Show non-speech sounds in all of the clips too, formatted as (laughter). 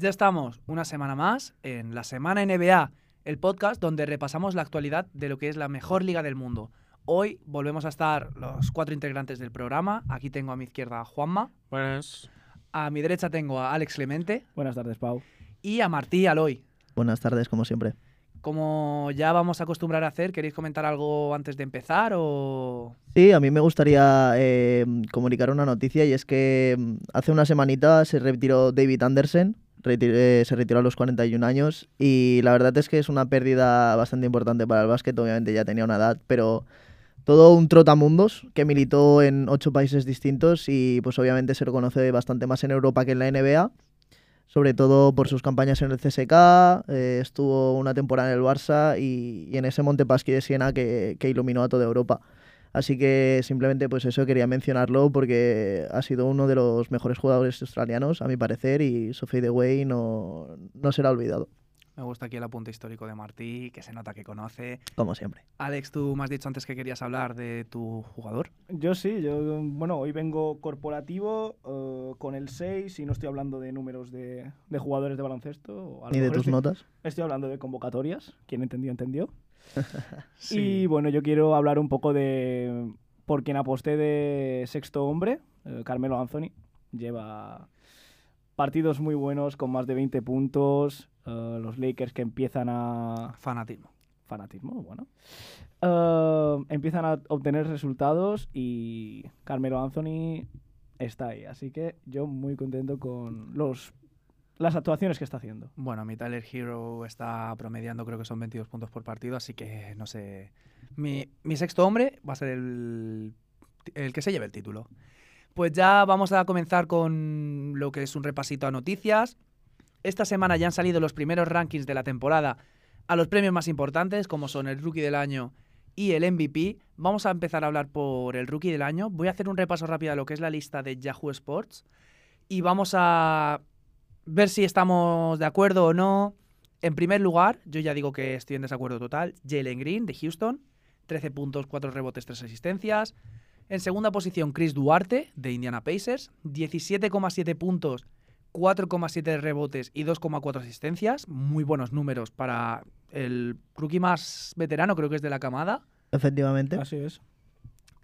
Ya estamos una semana más en la Semana NBA, el podcast donde repasamos la actualidad de lo que es la mejor liga del mundo. Hoy volvemos a estar los cuatro integrantes del programa. Aquí tengo a mi izquierda a Juanma, Buenas. a mi derecha tengo a Alex Clemente Buenas tardes, Pau. y a Martí Aloy. Buenas tardes, como siempre. Como ya vamos a acostumbrar a hacer, ¿queréis comentar algo antes de empezar o...? Sí, a mí me gustaría eh, comunicar una noticia y es que mm, hace una semanita se retiró David Anderson, eh, se retiró a los 41 años y la verdad es que es una pérdida bastante importante para el básquet, obviamente ya tenía una edad, pero todo un trotamundos que militó en ocho países distintos y pues obviamente se lo conoce bastante más en Europa que en la NBA. Sobre todo por sus campañas en el CSK, eh, estuvo una temporada en el Barça y, y en ese Montepaschi de Siena que, que iluminó a toda Europa. Así que simplemente pues eso quería mencionarlo porque ha sido uno de los mejores jugadores australianos, a mi parecer, y su fade away no, no será olvidado, Me gusta aquí el apunte histórico de Martí, que se nota que conoce. como siempre. Alex, tú me has dicho antes que querías hablar de tu jugador. Yo sí, yo, bueno, hoy vengo corporativo eh, con el 6 y no estoy hablando de números de, de jugadores de baloncesto. Ni de tus estoy, notas. Estoy hablando de convocatorias. Quien entendió, entendió. (laughs) Y bueno, yo quiero hablar un poco de por quien aposté de sexto hombre, eh, Carmelo Anthony. Lleva partidos muy buenos con más de 20 puntos. eh, los Lakers que empiezan a, Fanatismo. fanatismo, bueno. Eh, empiezan a obtener resultados y Carmelo Anthony está ahí. Así que yo muy contento con los, las actuaciones que está haciendo. Bueno, mi Tyler Hero está promediando, creo que son 22 puntos por partido, así que no sé. Mi, mi sexto hombre va a ser el, el que se lleve el título. Pues ya vamos a comenzar con lo que es un repasito a noticias. Esta semana ya han salido los primeros rankings de la temporada a los premios más importantes, como son el Rookie del Año y el MVP. Vamos a empezar a hablar por el Rookie del Año. Voy a hacer un repaso rápido a lo que es la lista de Yahoo Sports y vamos a ver si estamos de acuerdo o no. En primer lugar, yo ya digo que estoy en desacuerdo total, Jalen Green de Houston, 13 puntos, 4 rebotes, 3 asistencias. En segunda posición, Chris Duarte de Indiana Pacers, 17,7 puntos, 4,7 rebotes y 2,4 asistencias. Muy buenos números para el rookie más veterano, creo que es de la camada. Efectivamente. Así es.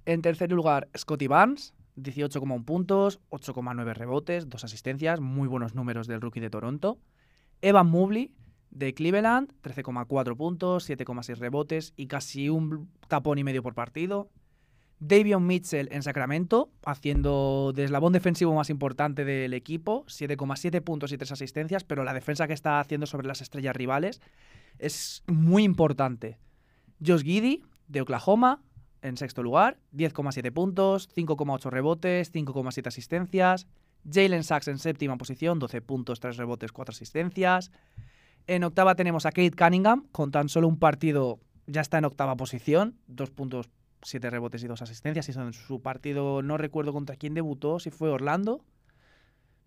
En tercer lugar, Scotty Barnes, 18,1 puntos, 8,9 rebotes, 2 asistencias, muy buenos números del rookie de Toronto. Evan Mobley, de Cleveland, 13,4 puntos, 7,6 rebotes y casi un tapón y medio por partido. Davion Mitchell en Sacramento, haciendo de eslabón defensivo más importante del equipo, 7,7 puntos y 3 asistencias, pero la defensa que está haciendo sobre las estrellas rivales es muy importante. Josh Giddy, de Oklahoma, en sexto lugar, 10,7 puntos, 5,8 rebotes, 5,7 asistencias. Jalen Sachs en séptima posición, 12 puntos, 3 rebotes, 4 asistencias. En octava tenemos a Kate Cunningham, con tan solo un partido ya está en octava posición, 2 puntos, 7 rebotes y 2 asistencias. Y en su partido no recuerdo contra quién debutó, si fue Orlando.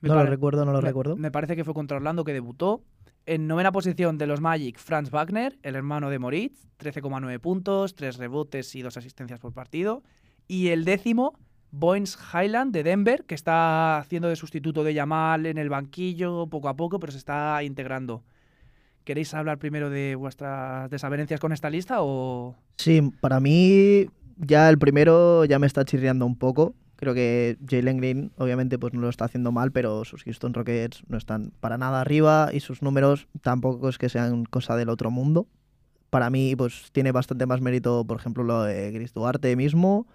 Me No lo recuerdo, no lo me- recuerdo. Me parece que fue contra Orlando que debutó. En novena posición de los Magic, Franz Wagner, el hermano de Moritz, 13,9 puntos, 3 rebotes y 2 asistencias por partido. Y el décimo, Boynes Highland de Denver, que está haciendo de sustituto de Yamal en el banquillo poco a poco, pero se está integrando. ¿Queréis hablar primero de vuestras desavenencias con esta lista o...? Sí, para mí ya el primero ya me está chirriando un poco. Creo que Jalen Green obviamente pues no lo está haciendo mal, pero sus Houston Rockets no están para nada arriba y sus números tampoco es que sean cosa del otro mundo. Para mí pues tiene bastante más mérito, por ejemplo, lo de Chris Duarte mismo,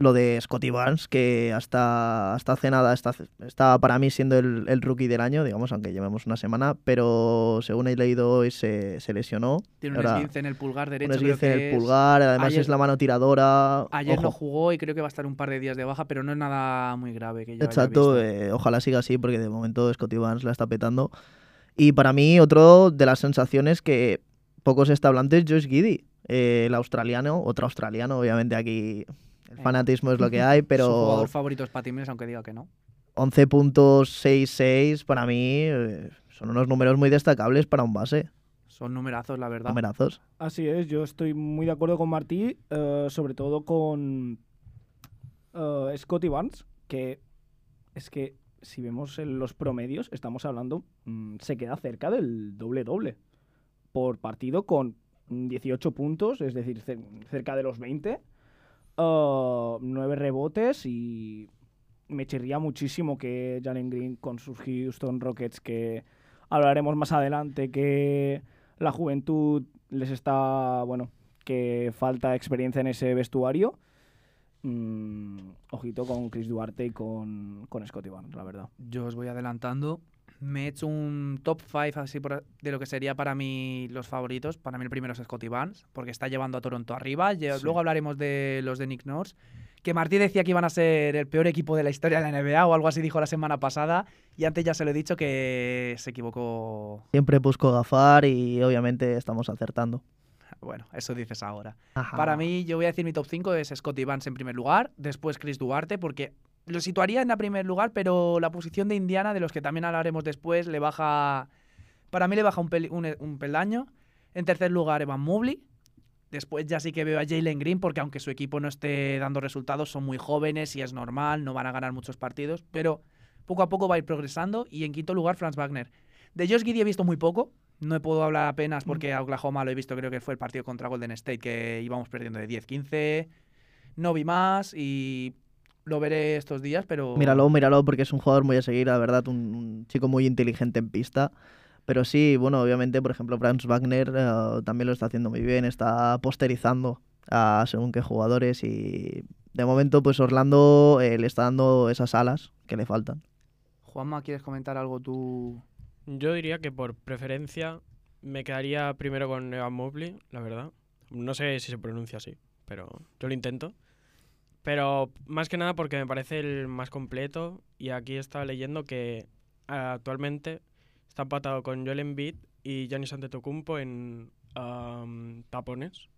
lo de Scotty Barnes, que hasta, hasta hace nada está, está para mí siendo el, el rookie del año, digamos, aunque llevemos una semana, pero según he leído hoy se, se lesionó. Tiene un esguince en el pulgar Un derecho. creo esguince en el pulgar, además ayer- es la mano tiradora. Ayer no Ojo. jugó y creo que va a estar un par de días de baja, pero no es nada muy grave que yo haya Exacto, visto. eh, ojalá siga así porque de momento Scotty Barnes la está petando. Y para mí otro de las sensaciones que poco se está hablando es Josh Giddy, eh, el australiano, otro australiano, obviamente aquí el Eh. fanatismo es lo que (laughs) hay, Su pero jugador favorito es Patty Mills, aunque diga que no. 11 puntos 6-6 para mí eh, son unos números muy destacables para un base, Son numerazos, la verdad. numerazos. Así es, yo estoy muy de acuerdo con Martí, eh, sobre todo con eh, Scotty Barnes, que es que si vemos en los promedios, estamos hablando, mm, se queda cerca del doble-doble por partido con 18 puntos, es decir, cer- cerca de los 20, uh, 9 rebotes y me chirría muchísimo que Jalen Green con sus Houston Rockets, que hablaremos más adelante, que la juventud les está, bueno, que falta experiencia en ese vestuario. Mm, ojito con Chris Duarte y con, con Scotty Barnes, la verdad. Yo os voy adelantando. Me he hecho un top 5 así por- de lo que sería para mí los favoritos. Para mí el primero es Scotty Barnes, porque está llevando a Toronto arriba. Sí. Luego hablaremos de los de Nick Nurse. Que Martí decía que iban a ser el peor equipo de la historia de la NBA o algo así dijo la semana pasada. Y antes ya se lo he dicho que se equivocó. Siempre busco gafar y obviamente estamos acertando. Bueno, eso dices ahora. Ajá. Para mí, yo voy a decir mi top 5 es Scotty Barnes en primer lugar, después Chris Duarte, porque lo situaría en la primer lugar, pero la posición de Indiana, de los que también hablaremos después, le baja. Para mí le baja un, peli- un, un peldaño. En tercer lugar, Evan Mobley. Después ya sí que veo a Jalen Green, porque aunque su equipo no esté dando resultados, son muy jóvenes y es normal, no van a ganar muchos partidos, pero poco a poco va a ir progresando. Y en quinto lugar, Franz Wagner. De Josh Giddy he visto muy poco, no puedo hablar apenas porque a Oklahoma lo he visto, creo que fue el partido contra Golden State que íbamos perdiendo de 10-15. No vi más y lo veré estos días, pero... Míralo, míralo, porque es un jugador muy a seguir, la verdad, un, un chico muy inteligente en pista. Pero sí, bueno, obviamente, por ejemplo, Franz Wagner eh, también lo está haciendo muy bien, está posterizando a según qué jugadores y de momento, pues Orlando eh, le está dando esas alas que le faltan. Juanma, ¿quieres comentar algo tú? Yo diría que por preferencia me quedaría primero con Evan Mobley, la verdad. No sé si se pronuncia así, pero yo lo intento. Pero más que nada porque me parece el más completo y aquí estaba leyendo que actualmente está empatado con Joel Embiid y Giannis Antetokounmpo en tapones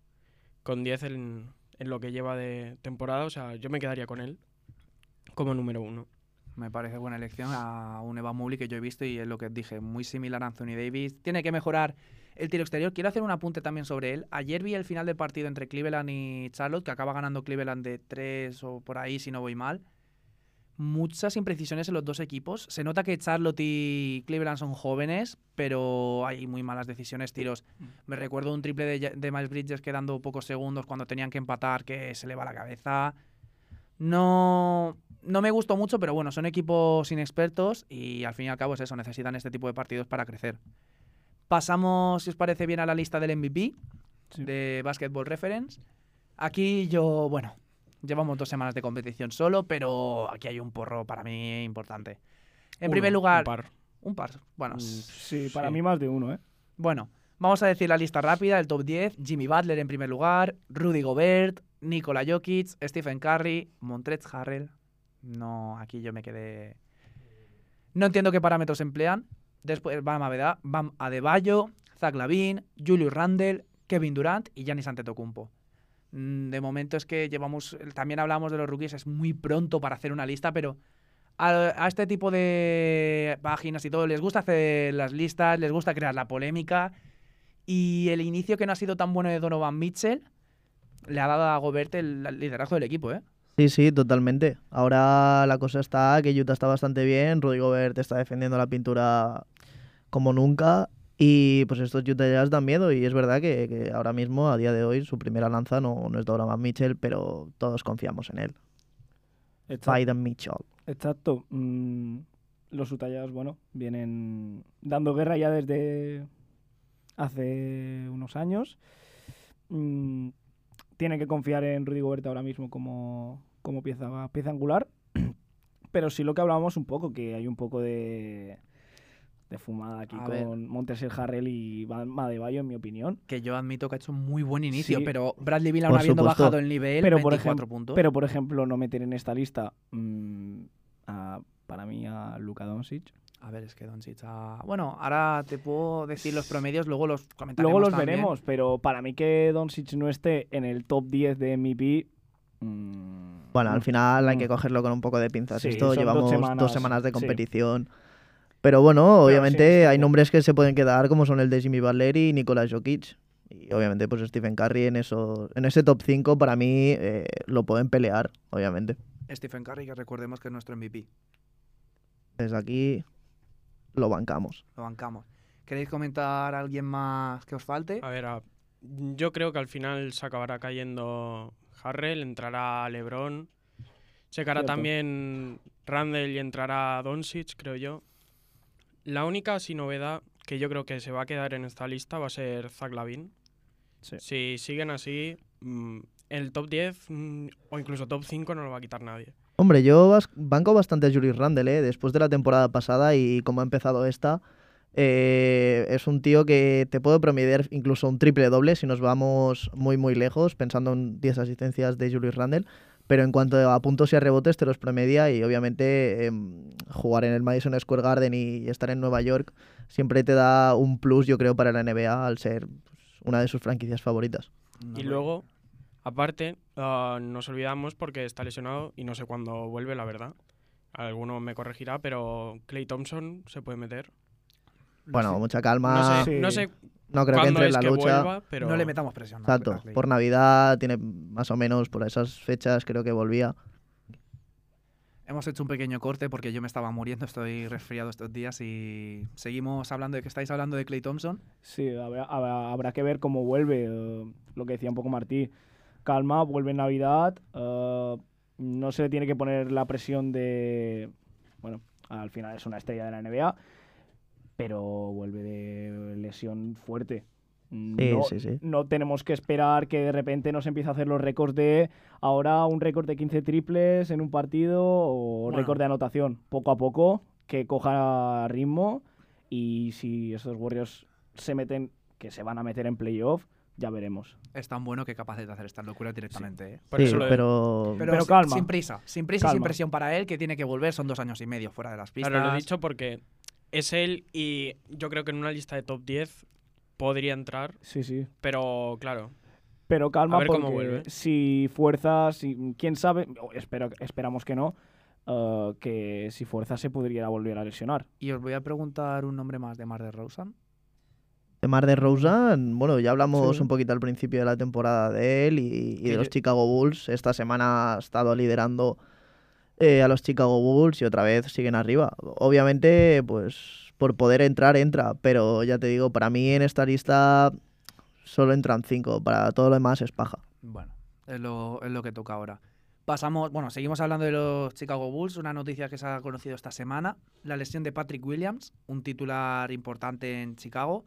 con 10 en, en lo que lleva de temporada. O sea, yo me quedaría con él como número uno. Me parece buena elección a un Evan Mobley que yo he visto y es lo que dije, muy similar a Anthony Davis. Tiene que mejorar el tiro exterior. Quiero hacer un apunte también sobre él. Ayer vi el final del partido entre Cleveland y Charlotte, que acaba ganando Cleveland de 3 o por ahí, si no voy mal. Muchas imprecisiones en los dos equipos. Se nota que Charlotte y Cleveland son jóvenes, pero hay muy malas decisiones, tiros. Me recuerdo un triple de, de Miles Bridges quedando pocos segundos cuando tenían que empatar, que se le va la cabeza. No, no me gustó mucho, pero bueno, son equipos inexpertos y al fin y al cabo es eso, necesitan este tipo de partidos para crecer. Pasamos, si os parece bien, a la lista del MVP Sí. de Basketball Reference. Aquí yo, bueno, llevamos dos semanas de competición solo, pero aquí hay un porro para mí importante. En Uno, primer lugar, un par. un par. Bueno, Mm, Sí, para Sí. mí más de uno, ¿eh? bueno, vamos a decir la lista rápida, el top 10. Jimmy Butler en primer lugar, Rudy Gobert, Nikola Jokic, Stephen Curry, Montrezl Harrell. No, aquí yo me quedé... No entiendo qué parámetros emplean. Después Bam, Aveda- Bam Adebayo, Zach Lavin, Julius Randle, Kevin Durant y Giannis Antetokounmpo. Mm, De momento es que llevamos... También hablamos de los rookies, es muy pronto para hacer una lista, pero a, a este tipo de páginas y todo les gusta hacer las listas, les gusta crear la polémica y el inicio que no ha sido tan bueno de Donovan Mitchell le ha dado a Gobert el liderazgo del equipo, ¿eh? Sí, sí, totalmente. Ahora la cosa está que Utah está bastante bien, Rudy Gobert está defendiendo la pintura como nunca y pues estos Utah Jazz dan miedo y es verdad que, que ahora mismo, a día de hoy, su primera lanza no, no es Donovan Mitchell, pero todos confiamos en él. Exacto. Biden Mitchell. Exacto. Mm, los Utah bueno, vienen dando guerra ya desde hace unos años. Mm, tienen que confiar en Rudy Gobert ahora mismo como, como pieza, pieza angular. (clears throat) Pero sí lo que hablábamos un poco, que hay un poco de, de fumada aquí A con Montes Harrell y Bam Adebayo, en mi opinión. Que yo admito que ha hecho un muy buen inicio, Sí. pero Bradley Beal aún habiendo supuesto. bajado el nivel, Pero, por 24 ejem- puntos. Pero, por ejemplo, no meter en esta lista mm, a- para mí a Luka Doncic. A ver, es que Doncic ha... Bueno, ahora te puedo decir los promedios, luego los comentaremos Luego los también. veremos, pero para mí que Doncic no esté en el top 10 de MVP. mm, Bueno, al no. final hay Mm. que cogerlo con un poco de pinzas. Sí, Esto dos llevamos dos semanas, de sí. competición. Pero bueno, sí, obviamente hay nombres que se pueden quedar, como son el de Jimmy Butler y Nikola Jokic. Y obviamente, pues Stephen Curry en, eso, en ese top 5 para mí eh, lo pueden pelear, obviamente. Stephen Curry, que recordemos que es nuestro MVP. Desde aquí lo bancamos. Lo bancamos. ¿Queréis comentar a alguien más que os falte? A ver, a- yo creo que al final se acabará cayendo Harrell, entrará LeBron. Se caerá Cierto. también Randall y entrará Doncic, creo yo. La única así novedad que yo creo que se va a quedar en esta lista va a ser Zach Lavin. Sí. Si siguen así, mm, el top 10 mm, o incluso top 5 no lo va a quitar nadie. Hombre, yo banco bastante a Julius Randle, ¿eh? después de la temporada pasada y como ha empezado esta. eh, es un tío que te puede promediar incluso un triple doble si nos vamos muy muy lejos, pensando en 10 asistencias de Julius Randle. Pero en cuanto a puntos y a rebotes, te los promedia y obviamente em, jugar en el Madison Square Garden y, estar en Nueva York siempre te da un plus, yo creo, para la NBA al ser pues, una de sus franquicias favoritas. Y luego, aparte, ah, nos olvidamos porque está lesionado y no sé cuándo vuelve, la verdad. Alguno me corregirá, pero Clay Thompson se puede meter. no Bueno, sé. mucha No calma. sé, Sí. no sé No creo que cuándo entre en la lucha. vuelva, pero No le metamos presión. no, Exacto, por Navidad tiene más o menos por esas fechas creo que volvía. Hemos hecho un pequeño corte porque yo me estaba muriendo, estoy resfriado estos días y seguimos hablando de que estáis hablando de Clay Thompson. Sí, habrá, habrá- habrá que ver cómo vuelve. eh, lo que decía un poco Martí. Calma, vuelve Navidad. eh, no se le tiene que poner la presión de. Bueno, al final es una estrella de la NBA. Pero vuelve de lesión fuerte. No, sí, sí. no tenemos que esperar que de repente nos empiece a hacer los récords de ahora un récord de 15 triples en un partido o Bueno. récord de anotación. Poco a poco, que coja ritmo y si esos Warriors se meten, que se van a meter en playoff, ya veremos. Es tan bueno que capaz de hacer estas locuras directamente. ¿eh? por sí, eso lo de- pero, Pero, Pero calma. sin prisa, sin prisa y sin presión para él, que tiene que volver, son dos años y medio fuera de las pistas. Claro, lo he dicho porque es él y yo creo que en una lista de top 10 podría entrar, Sí, sí. pero claro, Pero calma porque cómo vuelve. si fuerza, si, quién sabe, espero, esperamos que no, eh, que si fuerza se podría volver a lesionar. Y os voy a preguntar un nombre más de Mar de Rosen. De Mar de Rosen, bueno, ya hablamos Sí. un poquito al principio de la temporada de él y, de los Chicago Bulls. Esta semana ha estado liderando eh, a los Chicago Bulls y otra vez siguen arriba. Obviamente, pues por poder entrar, entra, pero ya te digo, para mí en esta lista solo entran cinco, para todo lo demás es paja. Bueno, es lo, es lo que toca ahora. Pasamos, bueno, seguimos hablando de los Chicago Bulls, una noticia que se ha conocido esta semana, la lesión de Patrick Williams, un titular importante en Chicago.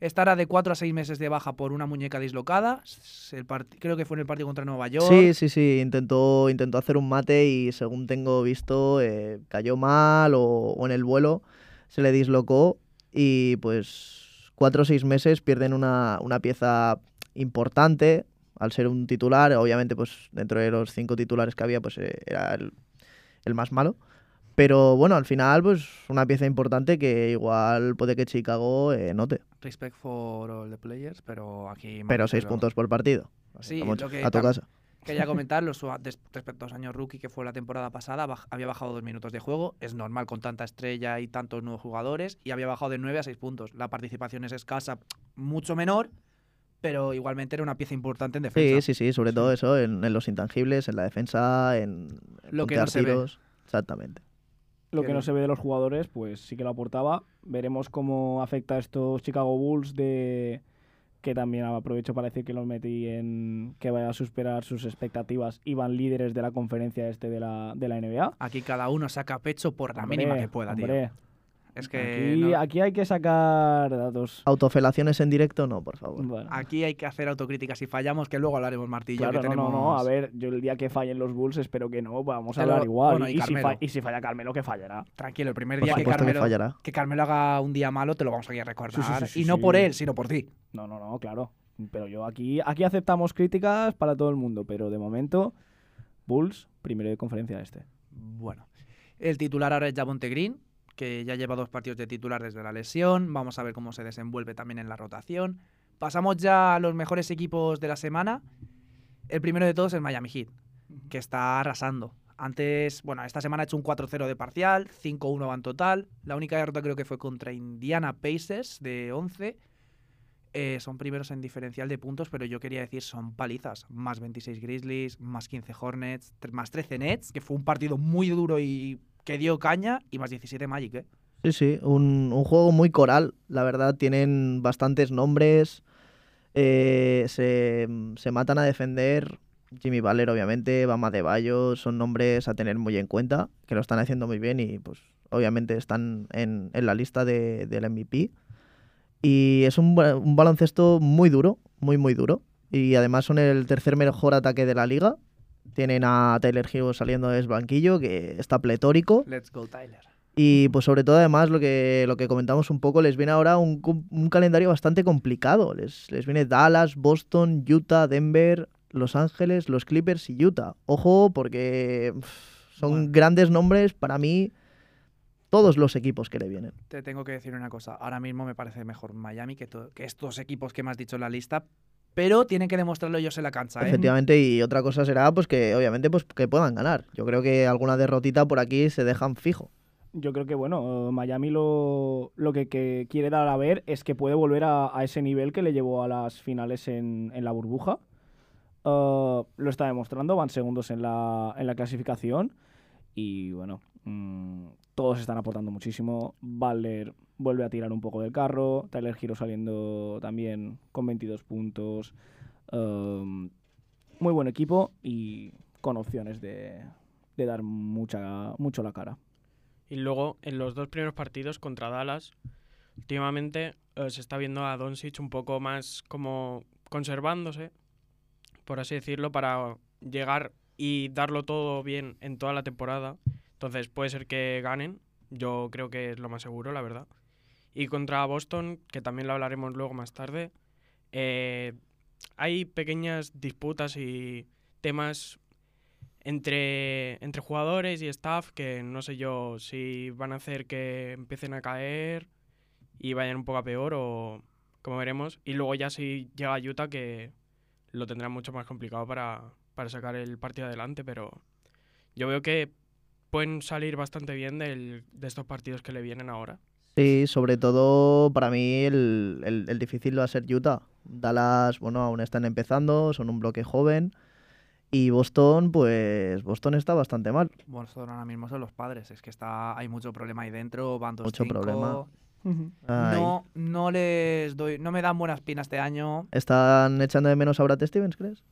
Estará de 4 a 6 meses de baja por una muñeca dislocada. El creo que fue en el partido contra Nueva York. Sí, sí, sí, intentó, intentó hacer un mate y según tengo visto, eh, cayó mal o, o en el vuelo se le dislocó y pues cuatro o seis meses pierden una, una pieza importante al ser un titular, obviamente pues dentro de los cinco titulares que había pues eh, era el, el más malo. Pero bueno, al final pues una pieza importante que igual puede que Chicago eh, note. Respect for all the players, pero aquí... Pero seis puntos por partido. Sí, Como lo que a tu casa. Quería (laughs) comentar los, respecto a los años rookie que fue la temporada pasada, baj- había bajado dos minutos de juego. Es normal con tanta estrella y tantos nuevos jugadores. Y había bajado de 9 a 6 puntos. La participación es escasa, mucho menor, pero igualmente era una pieza importante en defensa. Sí, sí, sí, sobre todo eso, en, en los intangibles, en la defensa, en, en Lo que no se ve. tiros. Exactamente. Lo que no se ve de los jugadores, pues sí que lo aportaba. Veremos cómo afecta a estos Chicago Bulls de que también aprovecho para decir que los metí en que vaya a superar sus expectativas y van líderes de la conferencia este de la, de la NBA. Aquí cada uno saca pecho por la Hombre, mínima que pueda, tío. Es que aquí, no- aquí hay que sacar datos. Autofelaciones en directo, no, por favor. Bueno, aquí hay que hacer autocrítica. Si fallamos, que luego hablaremos, Martillo. claro, que no, no, no. tenemos- A ver, yo el día que fallen los Bulls espero que no, vamos a Pero, hablar igual. bueno, y y, si y si falla Carmelo, que fallará. Tranquilo, el primer día que que Carmelo, fallará. que Carmelo haga un día malo, te lo vamos a ir a recordar. Sí, sí, sí, sí, y no sí. por él, sino por ti. No, no, no, claro. Pero yo aquí, aquí aceptamos críticas para todo el mundo, pero de momento, Bulls, primero de conferencia este. Bueno, el titular ahora es Javonte Green, que ya lleva dos partidos de titular desde la lesión. Vamos a ver cómo se desenvuelve también en la rotación. Pasamos ya a los mejores equipos de la semana. El primero de todos es Miami Heat, que está arrasando. Antes, bueno, esta semana ha hecho un 4-0 de parcial, 5-1 van total. La única derrota creo que fue contra Indiana Pacers de 11. Eh, son primeros en diferencial de puntos, pero yo quería decir son palizas. Más 26 Grizzlies, más 15 Hornets, más 13 Nets, que fue un partido muy duro y que dio caña y más 17 Magic, ¿eh? Sí, sí, un, un juego muy coral, la verdad, tienen bastantes nombres, eh, se, se matan a defender, Jimmy Butler obviamente, Bama de Bayo, son nombres a tener muy en cuenta, que lo están haciendo muy bien y pues obviamente están en, en la lista de, del MVP. Y es un, un baloncesto muy duro, muy muy duro. Y además son el tercer mejor ataque de la liga. Tienen a Tyler Hero saliendo del banquillo, que está pletórico. Let's go, Tyler. Y pues sobre todo además lo que, lo que comentamos un poco, les viene ahora un, un calendario bastante complicado. Les, les viene Dallas, Boston, Utah, Denver, Los Ángeles, los Clippers y Utah. Ojo porque son Bueno. grandes nombres para mí todos los equipos que le vienen. Te tengo que decir una cosa. Ahora mismo me parece mejor Miami que estos equipos que me has dicho en la lista, pero tienen que demostrarlo ellos en la cancha, ¿eh? Efectivamente, y otra cosa será pues que obviamente pues que puedan ganar. Yo creo que alguna derrotita por aquí se dejan fijo. Yo creo que, bueno, Miami lo, lo que, que quiere dar a ver es que puede volver a, a ese nivel que le llevó a las finales en, en la burbuja. Uh, lo está demostrando, van segundos en la, en la clasificación. Y bueno, mm, todos están aportando muchísimo. Butler vuelve a tirar un poco del carro. Tyler Hero saliendo también con 22 puntos. Um, muy buen equipo y con opciones de, de dar mucha, mucho la cara. Y luego, en los dos primeros partidos contra Dallas, últimamente eh, se está viendo a Doncic un poco más como conservándose, por así decirlo, para llegar y darlo todo bien en toda la temporada. Entonces puede ser que ganen, yo creo que es lo más seguro, la verdad. Y contra Boston, que también lo hablaremos luego más tarde, eh, hay pequeñas disputas y temas entre, entre jugadores y staff que no sé yo si van a hacer que empiecen a caer y vayan un poco a peor o como veremos. Y luego ya si llega Utah que lo tendrá mucho más complicado para, para sacar el partido adelante, pero yo veo que pueden salir bastante bien del- de estos partidos que le vienen ahora. Sí, sobre todo para mí el, el- el difícil va a ser Utah. Dallas, bueno, aún están empezando, son un bloque joven. Y Boston, pues Boston está bastante mal. Boston ahora mismo son los padres. Es que está, hay mucho problema ahí dentro. Van dos Mucho cinco. problema. No, no les doy, no me dan buenas pinas este año ¿Están echando de menos a Brad Stevens, crees?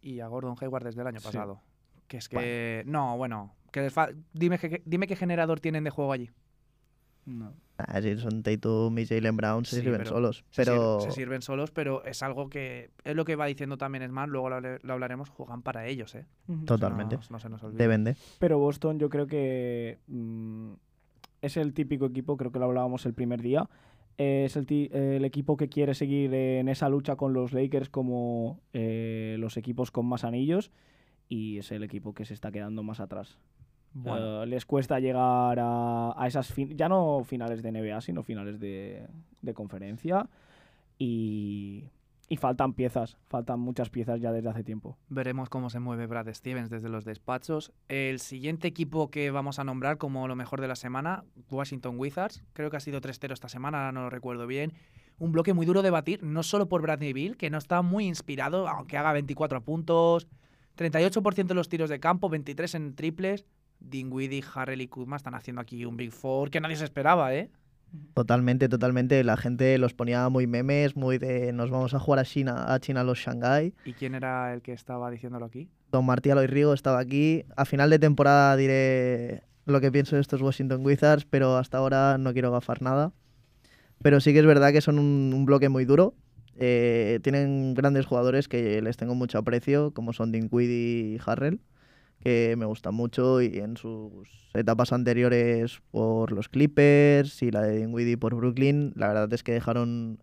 y a Gordon Hayward desde el año Sí. pasado. Que es que no, bueno, que dime que dime qué generador tienen de juego allí. No. Ah, sí, son Tatum y Jalen Brown, se Sí, sirven pero solos. Se, Pero se sirven solos, pero es algo que es lo que va diciendo también Smart, luego lo, hablaremos, juegan para ellos, ¿eh? Totalmente. No, no se nos olvide. Deben de. Pero Boston yo creo que mm, es el típico equipo, creo que lo hablábamos el primer día, eh, es el, el equipo que quiere seguir en esa lucha con los Lakers como eh, los equipos con más anillos y es el equipo que se está quedando más atrás. Bueno, Eh, les cuesta llegar a, a esas, ya no finales de NBA, sino finales de, de conferencia y, y faltan piezas, faltan muchas piezas ya desde hace tiempo. veremos cómo se mueve Brad Stevens desde los despachos. El siguiente equipo que vamos a nombrar como lo mejor de la semana, Washington Wizards. Creo que ha sido 3-0 esta semana, ahora no lo recuerdo bien. Un bloque muy duro de batir, no solo por Bradley Bill, que no está muy inspirado, aunque haga 24 puntos, 38% de los tiros de campo, 23 en triples. Dinwiddie, Harrell y Kuzma están haciendo aquí un Big Four que nadie se esperaba, ¿eh? Totalmente, totalmente. La gente los ponía muy memes, muy de nos vamos a jugar a China, a China los Shanghai. ¿Y quién era el que estaba diciéndolo aquí? Don Martí Aloy Rigo estaba aquí. A final de temporada diré lo que pienso de estos Washington Wizards, pero hasta ahora no quiero gafar nada. Pero sí que es verdad que son un, un bloque muy duro. Eh, tienen grandes jugadores que les tengo mucho aprecio, como son Dinwiddie y Harrell, que me gustan mucho y en sus etapas anteriores por los Clippers y la de Dinwiddie por Brooklyn, la verdad es que dejaron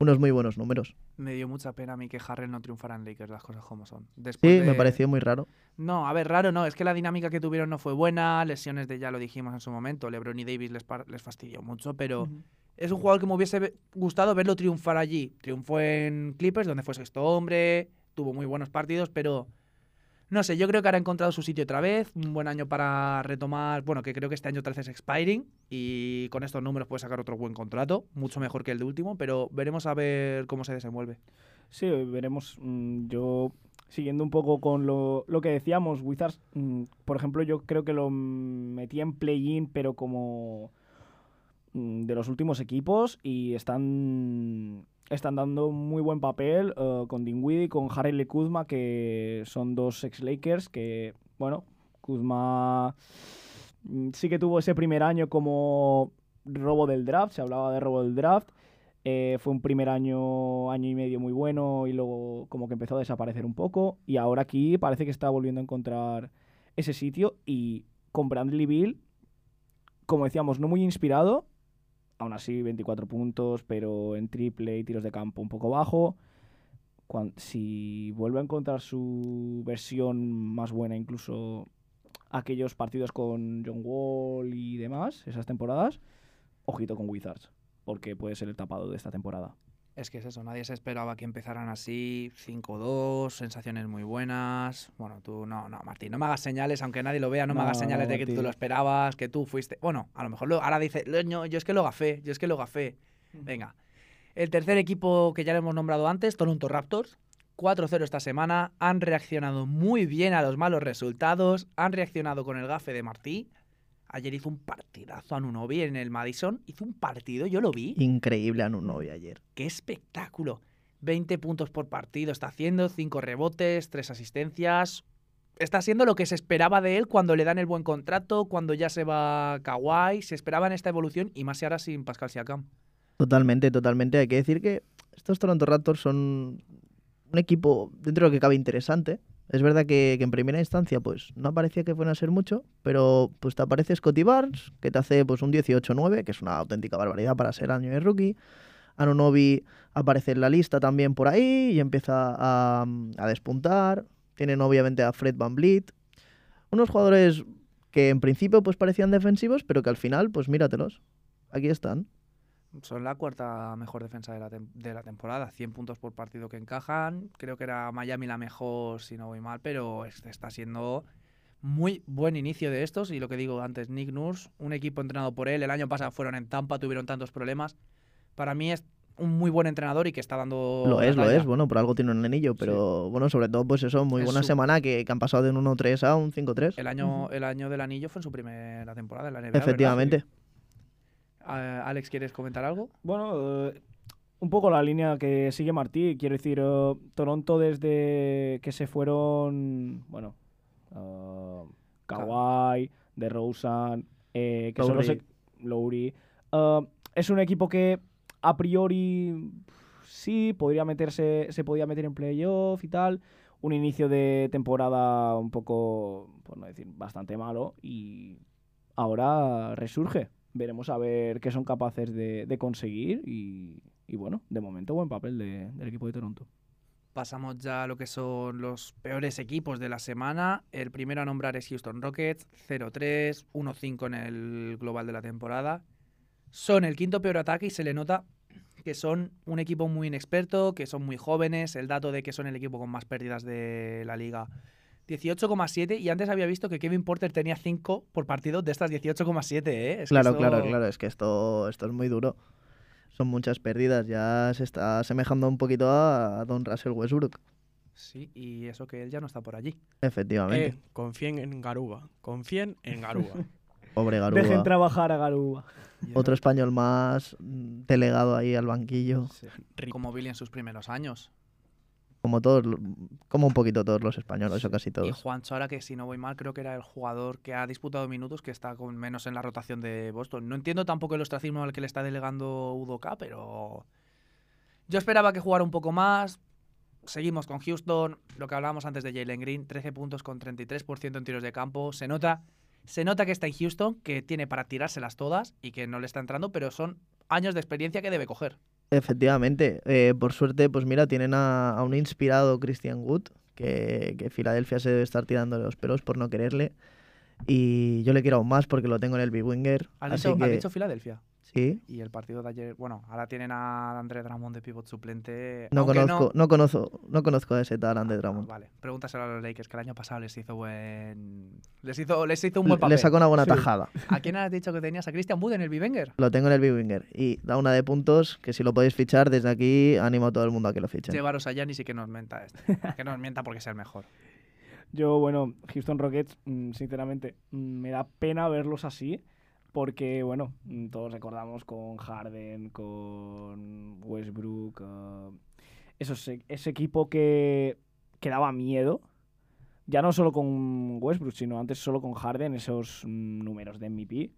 unos muy buenos números. Me dio mucha pena a mí que Harrell no triunfara en Lakers, las cosas como son. Después Sí, me pareció muy raro. No, a ver, raro no, es que la dinámica que tuvieron no fue buena, lesiones de ya lo dijimos en su momento, LeBron y Davis les, par- les fastidió mucho, pero es un jugador que me hubiese gustado verlo triunfar allí. Triunfó en Clippers, donde fue sexto hombre, tuvo muy buenos partidos, pero No sé, yo creo que ahora ha encontrado su sitio otra vez. Un buen año para retomar. Bueno, que creo que este año otra vez es expiring. Y con estos números puede sacar otro buen contrato. Mucho mejor que el de último. Pero veremos a ver cómo se desenvuelve. Sí, veremos. Mm, yo, siguiendo un poco con lo, lo que decíamos, Wizards, mm, por ejemplo, yo creo que lo metí en play-in, pero como mm, de los últimos equipos. Y están están dando muy buen papel eh, con Dinwiddie y con Harry Kuzma, que son dos ex-Lakers que, bueno, Kuzma mm, sí que tuvo ese primer año como robo del draft, se hablaba de robo del draft. Eh, fue un primer año, año y medio muy bueno y luego como que empezó a desaparecer un poco. Y ahora aquí parece que está volviendo a encontrar ese sitio y con Bradley Bill, como decíamos, no muy inspirado, aún así 24 puntos, pero en triple y tiros de campo un poco bajo. si vuelve a encontrar su versión más buena, incluso aquellos partidos con John Wall y demás, esas temporadas, ojito con Wizards, porque puede ser el tapado de esta temporada. Es que es eso, nadie se esperaba que empezaran así, 5-2, sensaciones muy buenas. Bueno, tú no, no, Martín, no me hagas señales, aunque nadie lo vea, no, me hagas señales de que tú lo esperabas, que tú fuiste. Bueno, a lo mejor lo, ahora dice, yo es que lo gafé, yo es que lo gafé. Venga. El tercer equipo que ya le hemos nombrado antes, Toronto Raptors. 4-0 esta semana, han reaccionado muy bien a los malos resultados, han reaccionado con el gafe de Martí, Ayer hizo un partidazo Anunobi en el Madison. Hizo un partido, yo lo vi. Increíble Anunobi ayer. ¡Qué espectáculo! 20 puntos por partido está haciendo, 5 rebotes, 3 asistencias. Está haciendo lo que se esperaba de él cuando le dan el buen contrato, cuando ya se va Kawhi. Se esperaba en esta evolución y más si ahora sin Pascal Siakam. Totalmente, totalmente. Hay que decir que estos Toronto Raptors son un equipo dentro de lo que cabe interesante. Es verdad que, en primera instancia pues no parecía que fuera a ser mucho, pero pues te aparece Scotty Barnes, que te hace pues un 18-9, que es una auténtica barbaridad para ser año de rookie. Anunobi aparece en la lista también por ahí y empieza a, despuntar. Tienen obviamente a Fred Van Vliet. Unos jugadores que en principio pues parecían defensivos, pero que al final pues míratelos. Aquí están. Son la cuarta mejor defensa de la, de la, temporada. 100 puntos por partido que encajan. Creo que era Miami la mejor, si no voy mal, pero este está siendo muy buen inicio de estos. Y lo que digo antes, Nick Nurse, un equipo entrenado por él. El año pasado fueron en Tampa, tuvieron tantos problemas. Para mí es un muy buen entrenador y que está dando. Lo es, lo es. Bueno, por algo tiene un anillo, pero bueno, sobre todo, pues eso, muy buena semana que, han pasado de un 1-3 a un 5-3. El año, el año del anillo fue en su primera temporada en la NBA. Efectivamente. Alex, ¿quieres comentar algo? Bueno, eh, un poco la línea que sigue Martí. Quiero decir, eh, Toronto desde que se fueron, bueno, uh, Kawhi, DeRozan, eh, que son los... E-, Lowry. es un equipo que a priori sí podría meterse, se podía meter en playoff y tal. Un inicio de temporada un poco, por no decir, bastante malo y ahora resurge veremos a ver qué son capaces de, conseguir y, bueno, de momento buen papel del equipo de Toronto. Pasamos ya a lo que son los peores equipos de la semana. El primero a nombrar es Houston Rockets, 0-3, 1-5 en el global de la temporada. Son el quinto peor ataque y se le nota que son un equipo muy inexperto, que son muy jóvenes. El dato de que son el equipo con más pérdidas de la liga 18,7 y antes había visto que Kevin Porter tenía 5 por partido de estas 18,7, ¿eh? claro, claro, claro, es que esto, esto es muy duro. Son muchas pérdidas, ya se está asemejando un poquito a Don Russell Westbrook. Sí, y eso que él ya no está por allí. Efectivamente. Eh, confíen en Garuba, confíen en Garuba. (laughs) Pobre Garuba. Dejen trabajar a Garuba. Otro español más mm, delegado ahí al banquillo. Como Billy en sus primeros años como todos, como un poquito todos los españoles, o casi todos. Y Juancho, ahora que si no voy mal, creo que era el jugador que ha disputado minutos que está con menos en la rotación de Boston. No entiendo tampoco el ostracismo al que le está delegando Udoka, pero yo esperaba que jugara un poco más. Seguimos con Houston, lo que hablábamos antes de Jalen Green, 13 puntos con 33% en tiros de campo. Se nota, se nota que está en Houston, que tiene para tirárselas todas y que no le está entrando, pero son años de experiencia que debe coger. Efectivamente. Eh, por suerte, pues mira, tienen a, un inspirado Christian Wood, que, que, Filadelfia se debe estar tirando de los pelos por no quererle. Y yo le quiero aún más porque lo tengo en el B-Winger. ¿Has, dicho, Filadelfia? Sí. Y el partido de ayer, bueno, ahora tienen a André Drummond de pivot suplente. No conozco, no... conozco, no conozco a ese tal André Ah, Drummond. vale, pregúntaselo a los Lakers, que el año pasado les hizo buen. Les hizo, les hizo un buen papel. Le sacó una buena Sí. tajada. ¿A quién has dicho que tenías? ¿A Christian Wood en el Bivenger? Lo tengo en el B-Winger. Y da una de puntos que si lo podéis fichar, desde aquí animo a todo el mundo a que lo fichen. Llevaros a Giannis y que nos mienta este. (laughs) que nos mienta porque sea el mejor. Yo, bueno, Houston Rockets, mm, sinceramente, mm, me da pena verlos así. Porque, bueno, mm, todos recordamos con Harden, con Westbrook. esos e- ese equipo que, que daba miedo. Ya no solo con Westbrook, sino antes solo con Harden, esos mm, números de MVP.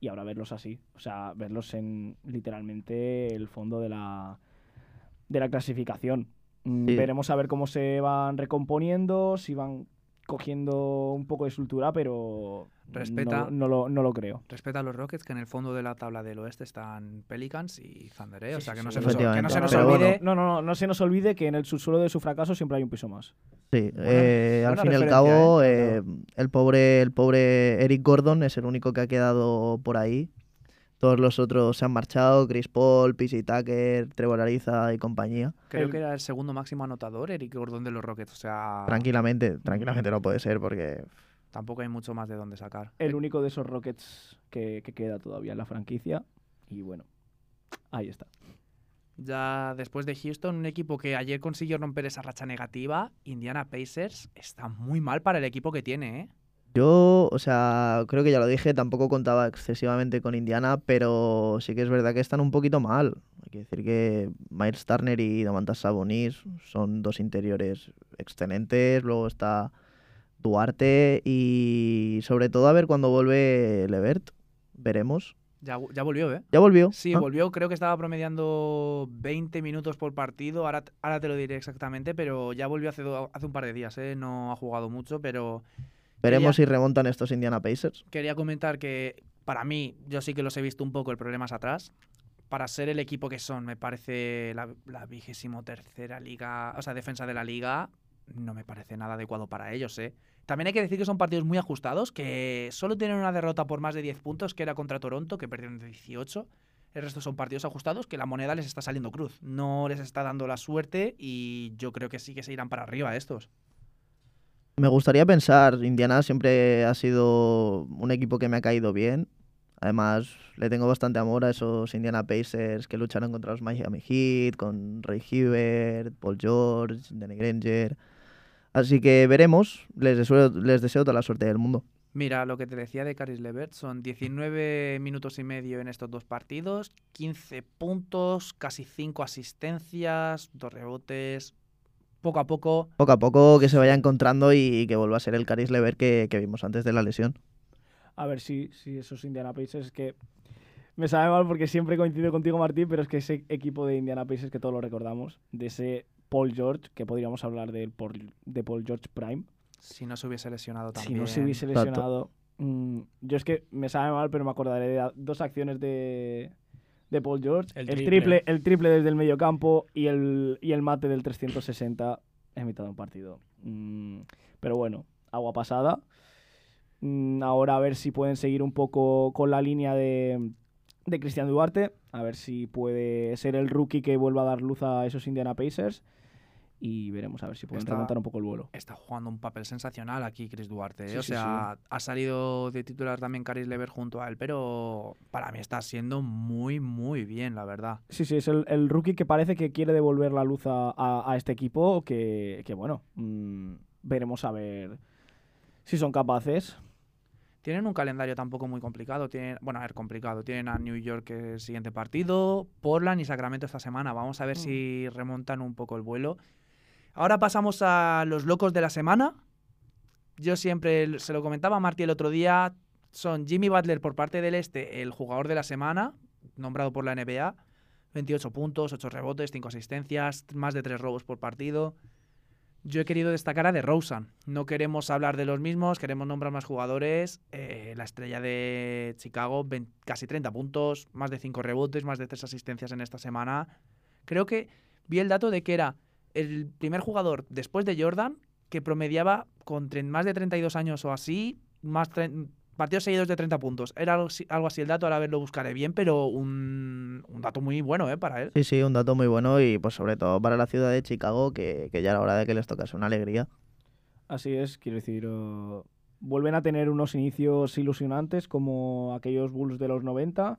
Y ahora verlos así. O sea, verlos en literalmente el fondo de la, de la clasificación. Mm, Sí. Veremos a ver cómo se van recomponiendo, si van cogiendo un poco de soltura, pero Respeta. no, no lo, no lo creo. Respeta a los Rockets, que en el fondo de la tabla del oeste están Pelicans y Thunder, ¿eh? O sea, que no sí. se nos, que no se nos Pero bueno, olvide. No, no, no, no se nos olvide que en el subsuelo de su fracaso siempre hay un piso más. Sí, eh, al fin y al cabo, ¿eh? eh, el, pobre, el pobre Eric Gordon es el único que ha quedado por ahí. Todos los otros se han marchado, Chris Paul, PJ Tucker, Trevor Ariza y compañía. Creo El- que era el segundo máximo anotador, Eric Gordon de los Rockets. O sea, Tranquilamente, tranquilamente no puede ser porque tampoco hay mucho más de dónde sacar. El único de esos Rockets que, que queda todavía en la franquicia. Y bueno, ahí está. Ya después de Houston, un equipo que ayer consiguió romper esa racha negativa, Indiana Pacers, está muy mal para el equipo que tiene, ¿eh? Yo, o sea, creo que ya lo dije, tampoco contaba excesivamente con Indiana, pero sí que es verdad que están un poquito mal. Hay que decir que Miles Turner y Domantas Sabonis son dos interiores excelentes, luego está Duarte y sobre todo a ver cuando vuelve Levert, veremos. Ya, ya volvió, ¿eh? ¿Ya volvió? Sí, Ah, volvió, creo que estaba promediando 20 minutos por partido, ahora, ahora te lo diré exactamente, pero ya volvió hace, hace un par de días, ¿eh? No ha jugado mucho, pero Veremos quería- si remontan estos Indiana Pacers. quería comentar que para mí, yo sí que los he visto un poco el problema es atrás. Para ser el equipo que son, me parece la, la vigésimo tercera liga, o sea, defensa de la liga, no me parece nada adecuado para ellos, ¿eh? También hay que decir que son partidos muy ajustados, que solo tienen una derrota por más de 10 puntos, que era contra Toronto, que perdieron de 18. El resto son partidos ajustados que la moneda les está saliendo cruz. No les está dando la suerte y yo creo que sí que se irán para arriba estos. Me gustaría pensar, Indiana siempre ha sido un equipo que me ha caído bien. Además, le tengo bastante amor a esos Indiana Pacers que lucharon contra los Miami Heat, con Ray Hibbert, Paul George, Danny Granger. Así que veremos. Les deseo, les deseo toda la suerte del mundo. Mira, lo que te decía de Caris Levert son 19 minutos y medio en estos dos partidos, 15 puntos, casi 5 asistencias, dos rebotes. Poco a poco, Poco a poco que se vaya encontrando y que vuelva a ser el Caris Lever que, que vimos antes de la lesión. A ver si, si esos Indiana Pacers es que me sabe mal porque siempre coincido contigo, Martín, pero es que ese equipo de Indiana Pacers que todos lo recordamos, de ese Paul George, que podríamos hablar de, Paul- de Paul George Prime, si no se hubiese lesionado si también. no se hubiese lesionado. mm, yo es que me sabe mal, pero me acordaré de dos acciones de, de Paul George. El El, triple. el triple desde el medio campo y el, y el mate del 360 en mitad de un partido. Mm, pero bueno, agua pasada. Mm, ahora a ver si pueden seguir un poco con la línea de, de Cristian Duarte. A ver si puede ser el rookie que vuelva a dar luz a esos Indiana Pacers. Y veremos a ver si pueden Está- remontar un poco el vuelo. Está jugando un papel sensacional aquí Chris Duarte. ¿eh? Sí, o sí, sea, ha salido de titular también Caris Lever junto a él, pero para mí está siendo muy, muy bien, la verdad. Sí, sí, es el, el rookie que parece que quiere devolver la luz a, a- a este equipo, que, que bueno, mm, veremos a ver si son capaces. Tienen un calendario tampoco muy complicado. Tienen, bueno, a ver, complicado. Tienen a New York el siguiente partido, Portland y Sacramento esta semana. Vamos a ver Mm. si remontan un poco el vuelo. Ahora pasamos a los locos de la semana. Yo siempre se lo comentaba a Martí el otro día. Son Jimmy Butler por parte del este, el jugador de la semana, nombrado por la NBA. 28 puntos, 8 rebotes, 5 asistencias, más de 3 robos por partido. Yo he querido destacar a DeRozan. No queremos hablar de los mismos, queremos nombrar más jugadores. Eh, la estrella de Chicago, 20 casi 30 puntos, más de 5 rebotes, más de 3 asistencias en esta semana. Creo que vi el dato de que era el primer jugador después de Jordan que promediaba con más de 32 años o así, más partidos seguidos de 30 puntos. Era algo, así- algo así el dato, ahora a ver lo buscaré bien, pero un, un dato muy bueno, ¿eh? Para él. Sí, sí, un dato muy bueno y pues sobre todo para la ciudad de Chicago, que, que ya era hora de que les tocase una alegría. Así es, quiero decir, oh, vuelven a tener unos inicios ilusionantes como aquellos Bulls de los 90.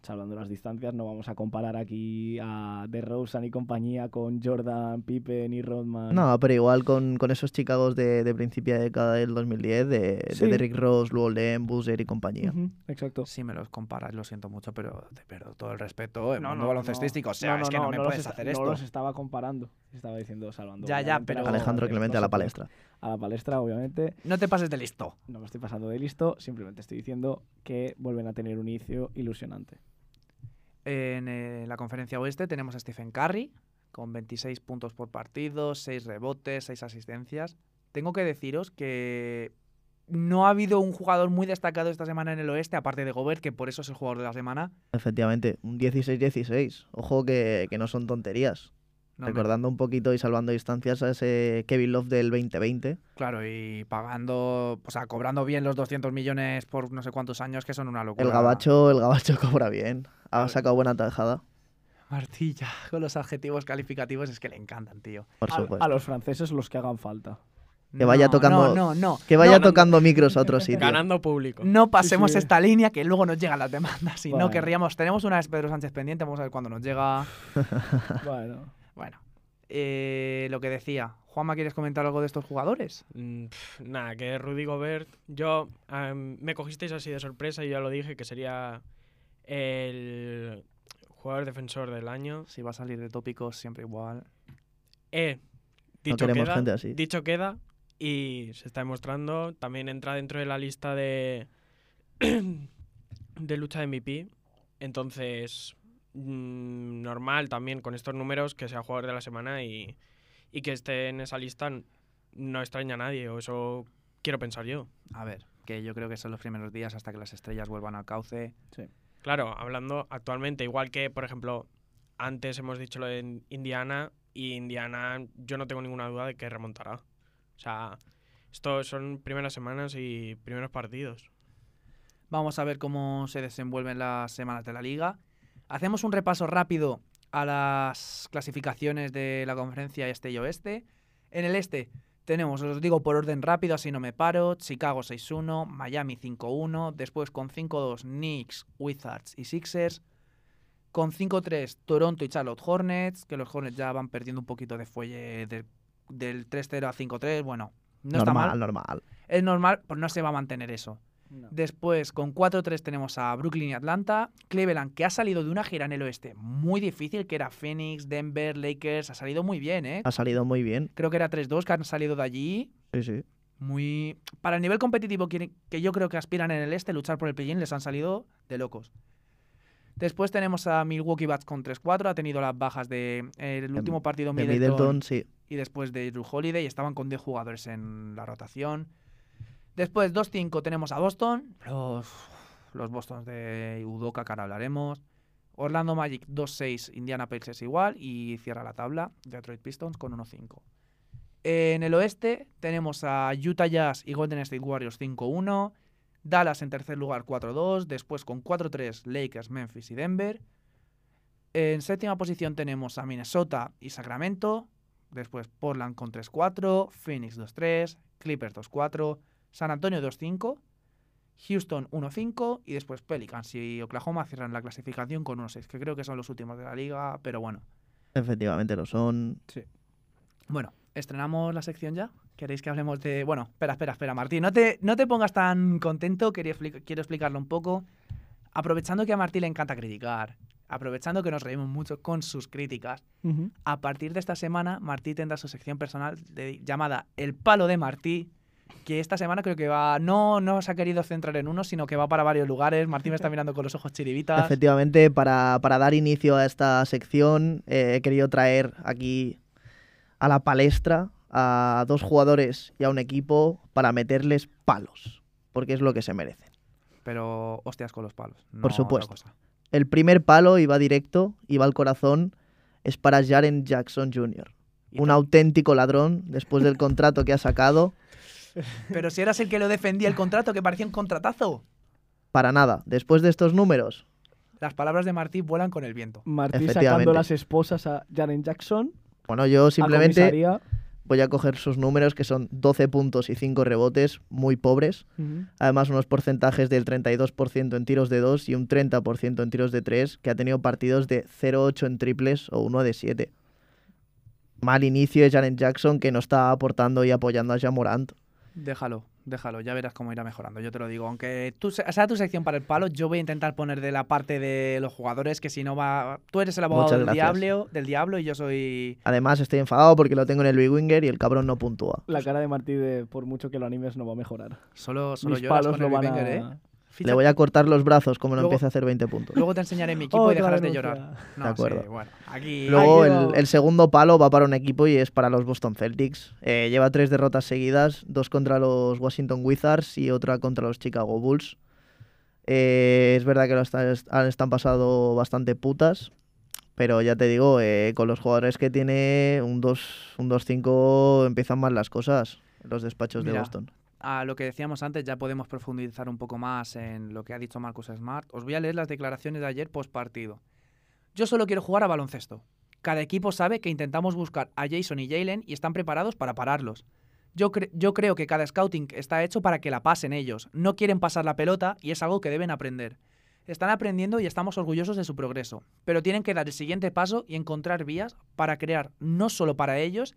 Salvando las distancias, no vamos a comparar aquí a DeRozan y compañía con Jordan, Pippen y Rodman. No, pero igual con, con esos Chicagos de, de principio de década del 2010, de, Sí. de Derrick Rose, Lou Len, Boozer y compañía. Exacto. Si me los comparas, lo siento mucho, pero te pierdo todo el respeto. El No, mundo no, baloncestístico, o sea, es que no, me puedes hacer no esto. los estaba comparando. Estaba diciendo salvando. Ya, ya, pero- Alejandro Clemente a la palestra. A la palestra, obviamente. No te pases de listo. No me estoy pasando de listo, simplemente estoy diciendo que vuelven a tener un inicio ilusionante. En eh, la conferencia oeste tenemos a Stephen Curry con 26 puntos por partido, 6 rebotes, 6 asistencias. Tengo que deciros que no ha habido un jugador muy destacado esta semana en el oeste, aparte de Gobert, que por eso es el jugador de la semana. Efectivamente, un 16-16. Ojo que, que no son tonterías. No me- Recordando un poquito y salvando distancias a ese Kevin Love del 2020. Claro, y pagando, o sea, cobrando bien los 200 millones por no sé cuántos años, que son una locura. El gabacho, el gabacho (laughs) cobra bien. Ha sacado buena tajada, Martilla, con los adjetivos calificativos es que le encantan, tío. por A, supuesto. a los franceses los que hagan falta. Que vaya No, tocando- No, no, no. Que vaya No, tocando micros a otro sitio. Ganando público. No pasemos sí. esta línea que luego nos llegan las demandas. Si no querríamos, tenemos una de Pedro Sánchez pendiente, vamos a ver cuándo nos llega. (laughs) Bueno, Bueno, eh, lo que decía, Juanma, ¿quieres comentar algo de estos jugadores? Mm, nada, que Rudy Gobert, yo me cogisteis así de sorpresa y ya lo dije que sería el jugador defensor del año. Si va a salir de tópicos, siempre igual. Eh, No dicho queremos queda, gente así. dicho queda y se está demostrando, también entra dentro de la lista de (clears throat) de lucha de MVP, entonces mm, normal también con estos números que sea jugador de la semana y, y que esté en esa lista no extraña a nadie, o eso quiero pensar yo. A ver, que yo creo que son los primeros días hasta que las estrellas vuelvan al cauce. Claro, hablando actualmente, igual que, por ejemplo, antes hemos dicho lo de Indiana, y Indiana yo no tengo ninguna duda de que remontará. O sea, esto son primeras semanas y primeros partidos. Vamos a ver cómo se desenvuelven las semanas de la liga. Hacemos un repaso rápido a las clasificaciones de la conferencia este y oeste. En el este tenemos, os digo por orden rápido, así no me paro, Chicago 6-1, Miami 5-1, después con 5-2 Knicks, Wizards y Sixers, con 5-3 Toronto y Charlotte Hornets, que los Hornets ya van perdiendo un poquito de fuelle de- del 3-0 a 5-3, bueno, no está normal, mal, normal. es normal, pues no se va a mantener eso. No. Después, con 4-3 tenemos a Brooklyn y Atlanta. Cleveland, que ha salido de una gira en el oeste muy difícil, que era Phoenix, Denver, Lakers. Ha salido muy bien, ¿eh? Ha salido muy bien. Creo que era 3-2 que han salido de allí. Sí, sí. Muy... Para el nivel competitivo que, que yo creo que aspiran en el este, luchar por el play-in, les han salido de locos. Después tenemos a Milwaukee Bucks con 3-4. Ha tenido las bajas de eh, el último partido De Middleton, Middleton, sí. y después de Drew Holiday. Estaban con 10 jugadores en la rotación. Después, 2-5, tenemos a Boston. Los, los Bostons de Udoka, que ahora hablaremos. Orlando Magic 2-6, Indiana Pacers igual. Y cierra la tabla Detroit Pistons con 1-5. En el oeste tenemos a Utah Jazz y Golden State Warriors 5-1. Dallas en tercer lugar 4-2. Después con 4-3 Lakers, Memphis y Denver. En séptima posición tenemos a Minnesota y Sacramento. Después Portland con 3-4. Phoenix 2-3. Clippers 2-4. San Antonio 2-5. Houston 1-5. Y después Pelicans y Oklahoma cierran la clasificación con 1-6. Que creo que son los últimos de la liga. Pero bueno. Efectivamente lo son. Bueno, ¿estrenamos la sección ya? ¿Queréis que hablemos de...? Bueno, espera, espera, espera, Martín. No te, no te pongas tan contento. Quería quiero explicarlo un poco. Aprovechando que a Martín le encanta criticar. Aprovechando que nos reímos mucho con sus críticas. A partir de esta semana, Martí tendrá su sección personal de- llamada El Palo de Martí, que esta semana creo que va, no, no se ha querido centrar en uno, sino que va para varios lugares. Martí me está mirando con los ojos chiribitas. Efectivamente, para, para dar inicio a esta sección, eh, he querido traer aquí a la palestra a dos jugadores y a un equipo para meterles palos, porque es lo que se merecen. Pero hostias con los palos. no Por supuesto. El primer palo iba directo, iba al corazón, es para Jaren Jackson Jr. Un auténtico ladrón después del contrato que ha sacado. (laughs) (laughs) Pero si eras el que lo defendía el contrato, que parecía un contratazo. Para nada. Después de estos números, Las palabras de Martí vuelan con el viento. Martí sacando las esposas a Jaren Jackson. bueno, yo simplemente voy a coger sus números, que son 12 puntos y 5 rebotes, muy pobres. Además, unos porcentajes del 32% en tiros de 2 y un 30% en tiros de 3, que ha tenido partidos de 0-8 en triples o 1 de 7. Mal inicio de Jaren Jackson, que no está aportando y apoyando a Jamorant. Déjalo, déjalo, ya verás cómo irá mejorando, yo te lo digo. Aunque tú se- sea tu sección para el palo, yo voy a intentar poner de la parte de los jugadores, que si no va... Tú eres el abogado del diablo, del diablo y yo soy... Además, estoy enfadado porque lo tengo en el Big Winger y el cabrón no puntúa. La cara de Martí, de, por mucho que lo animes, no va a mejorar. Solo, solo Mis palos con el van Wenger, ¿eh? Ficha- Le voy a cortar los brazos como no Luego- empiece a hacer 20 puntos. Luego te enseñaré mi (laughs) equipo y Otra dejarás de llorar. No, De acuerdo. sí, bueno, aquí... Luego el, segundo palo va para un equipo y es para los Boston Celtics. Eh, lleva tres derrotas seguidas, dos contra los Washington Wizards y otra contra los Chicago Bulls. Eh, es verdad que lo está- han están pasado bastante putas, pero ya te digo, eh, con los jugadores que tiene, un 2 un 2-5 empiezan mal las cosas los despachos de Boston. A lo que decíamos antes, ya podemos profundizar un poco más en lo que ha dicho Marcus Smart. Os voy a leer las declaraciones de ayer post partido. Yo solo quiero jugar a baloncesto. Cada equipo sabe que intentamos buscar a Jason y Jalen y están preparados para pararlos. Yo, yo creo que cada scouting está hecho para que la pasen ellos. No quieren pasar la pelota y es algo que deben aprender. Están aprendiendo y estamos orgullosos de su progreso, pero tienen que dar el siguiente paso y encontrar vías para crear no solo para ellos,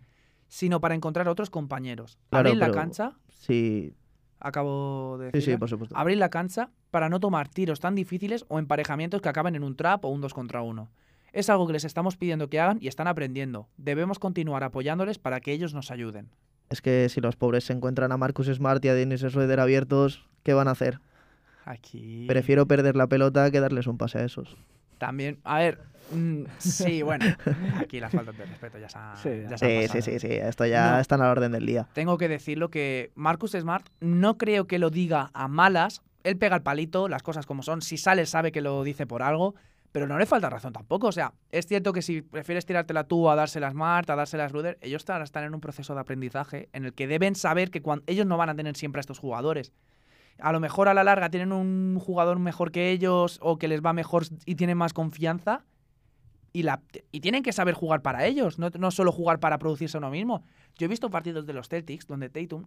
sino para encontrar otros compañeros. Claro, Abrir la cancha Sí, acabo de sí, decir. sí, por supuesto. Abrir la cancha para no tomar tiros tan difíciles o emparejamientos que acaben en un trap o un 2 contra 1. Es algo que les estamos pidiendo que hagan y están aprendiendo. Debemos continuar apoyándoles para que ellos nos ayuden. Es que si los pobres se encuentran a Marcus Smart y a Dennis Schroeder abiertos, ¿qué van a hacer? Aquí Prefiero perder la pelota que darles un pase a esos. También, a ver, mm, sí, bueno, aquí las faltas de respeto ya se han, Sí, ya se han Sí, sí, pasado. sí, sí, esto ya No. está a la orden del día. Tengo que decirlo que Marcus Smart no creo que lo diga a malas. Él pega el palito, las cosas como son. Si sale, sabe que lo dice por algo. Pero no le falta razón tampoco. O sea, es cierto que si prefieres tirártela tú a dársela a Smart, a dársela a Ruder, ellos están, están en un proceso de aprendizaje en el que deben saber que cuan- ellos no van a tener siempre a estos jugadores. A lo mejor a la larga tienen un jugador mejor que ellos o que les va mejor y tienen más confianza. Y, la, y tienen que saber jugar para ellos, no, no solo jugar para producirse uno mismo. Yo he visto partidos de los Celtics donde Tatum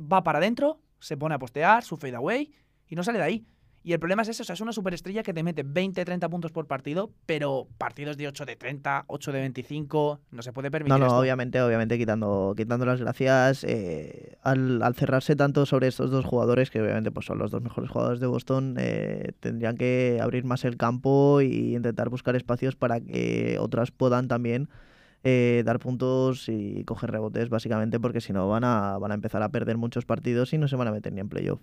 va para adentro, se pone a postear, su fade away y no sale de ahí. Y el problema es eso, o sea, es una superestrella que te mete 20, 30 puntos por partido, pero partidos de 8 de 30, 8 de 25, no se puede permitir No, no, esto. obviamente, obviamente quitando, quitando las gracias. eh, al, al cerrarse tanto sobre estos dos jugadores, que obviamente pues, son los dos mejores jugadores de Boston, eh, tendrían que abrir más el campo e intentar buscar espacios para que otras puedan también eh, dar puntos y coger rebotes, básicamente, porque si no van a, van a empezar a perder muchos partidos y no se van a meter ni en playoff.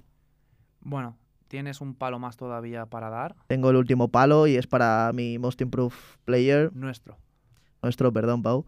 Bueno, tienes un palo más todavía para dar. Tengo el último palo y es para mi Most Improved Player, Nuestro. nuestro, perdón, Pau.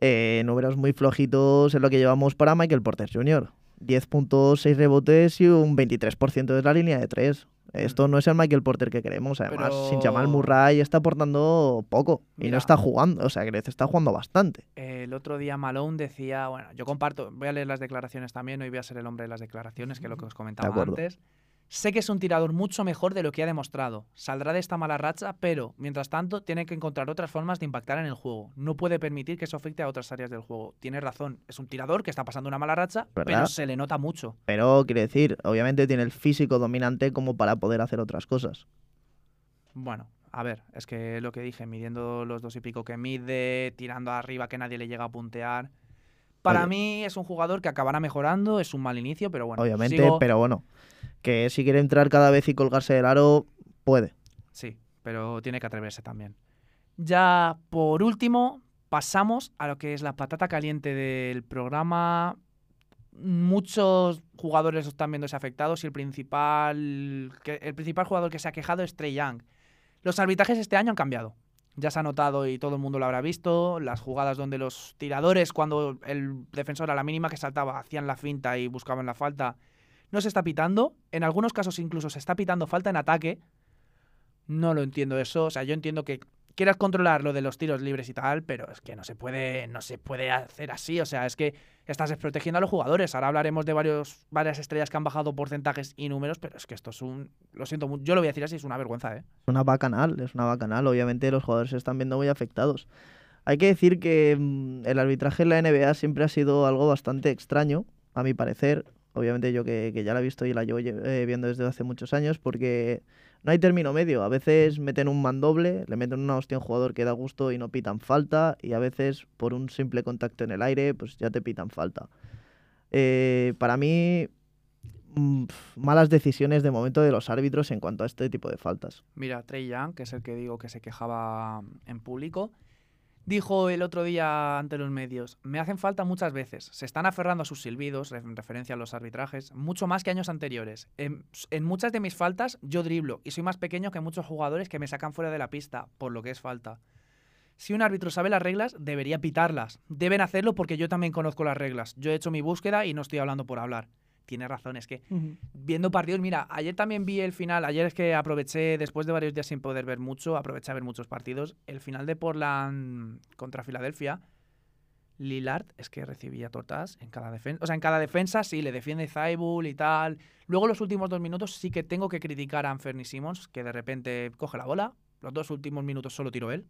Eh, números muy flojitos en lo que llevamos para Michael Porter Jr. 10 puntos, 6 rebotes y un 23% de la línea de 3. Esto no es el Michael Porter que queremos. Además, Pero- sin Jamal Murray está aportando poco y no está jugando. O sea, que está jugando bastante. El otro día Malone decía, bueno, yo comparto, voy a leer las declaraciones también, hoy voy a ser el hombre de las declaraciones, que es lo que os comentaba antes. Sé que es un tirador mucho mejor de lo que ha demostrado. Saldrá de esta mala racha, pero, mientras tanto, tiene que encontrar otras formas de impactar en el juego. No puede permitir que eso afecte a otras áreas del juego. Tiene razón, es un tirador que está pasando una mala racha, pero se le nota mucho. Pero quiere decir, obviamente tiene el físico dominante como para poder hacer otras cosas. Bueno, a ver, es que lo que dije, midiendo los dos y pico que mide, tirando arriba que nadie le llega a puntear. Para Oye. mí es un jugador que acabará mejorando, es un mal inicio, pero bueno. obviamente, sigo- pero bueno, que si quiere entrar cada vez y colgarse del aro, puede. Sí, pero tiene que atreverse también. Ya por último, pasamos a lo que es la patata caliente del programa. Muchos jugadores están viéndose afectados y el principal, el principal jugador que se ha quejado es Trey Young. Los arbitrajes este año han cambiado. Ya se ha notado y todo el mundo lo habrá visto. Las jugadas donde los tiradores, cuando el defensor a la mínima que saltaba, hacían la finta y buscaban la falta, no se está pitando. En algunos casos incluso se está pitando falta en ataque. No lo entiendo eso. O sea, yo entiendo que quieras controlar lo de los tiros libres y tal, pero es que no se puede, no se puede hacer así. O sea, es que estás desprotegiendo a los jugadores. Ahora hablaremos de varios, varias estrellas que han bajado porcentajes y números, pero es que esto es un. Lo siento mucho. Yo lo voy a decir así, es una vergüenza, ¿eh? Es una bacanal, es una bacanal. Obviamente los jugadores se están viendo muy afectados. Hay que decir que mm, el arbitraje en la NBA siempre ha sido algo bastante extraño, a mi parecer. Obviamente yo que, que ya la he visto y la llevo eh, viendo desde hace muchos años, porque no hay término medio. A veces meten un mandoble, le meten una hostia a un jugador que da gusto y no pitan falta, y a veces por un simple contacto en el aire, pues ya te pitan falta. Eh, para mí, mm, malas decisiones de momento de los árbitros en cuanto a este tipo de faltas. Mira, Trey Young, que es el que digo que se quejaba en público, dijo el otro día ante los medios, me hacen falta muchas veces, se están aferrando a sus silbidos, en referencia a los arbitrajes, mucho más que años anteriores. En, en muchas de mis faltas yo driblo y soy más pequeño que muchos jugadores que me sacan fuera de la pista, por lo que es falta. Si un árbitro sabe las reglas, debería pitarlas. Deben hacerlo porque yo también conozco las reglas. Yo he hecho mi búsqueda y no estoy hablando por hablar. Tiene razón, es que viendo partidos, mira, ayer también vi el final, ayer es que aproveché, después de varios días sin poder ver mucho, aproveché a ver muchos partidos, el final de Portland contra Filadelfia, Lillard es que recibía tortas en cada defensa, o sea, en cada defensa sí, le defiende Zaibul y tal. Luego los últimos dos minutos sí que tengo que criticar a Anferni Simmons, que de repente coge la bola, los dos últimos minutos solo tiró él,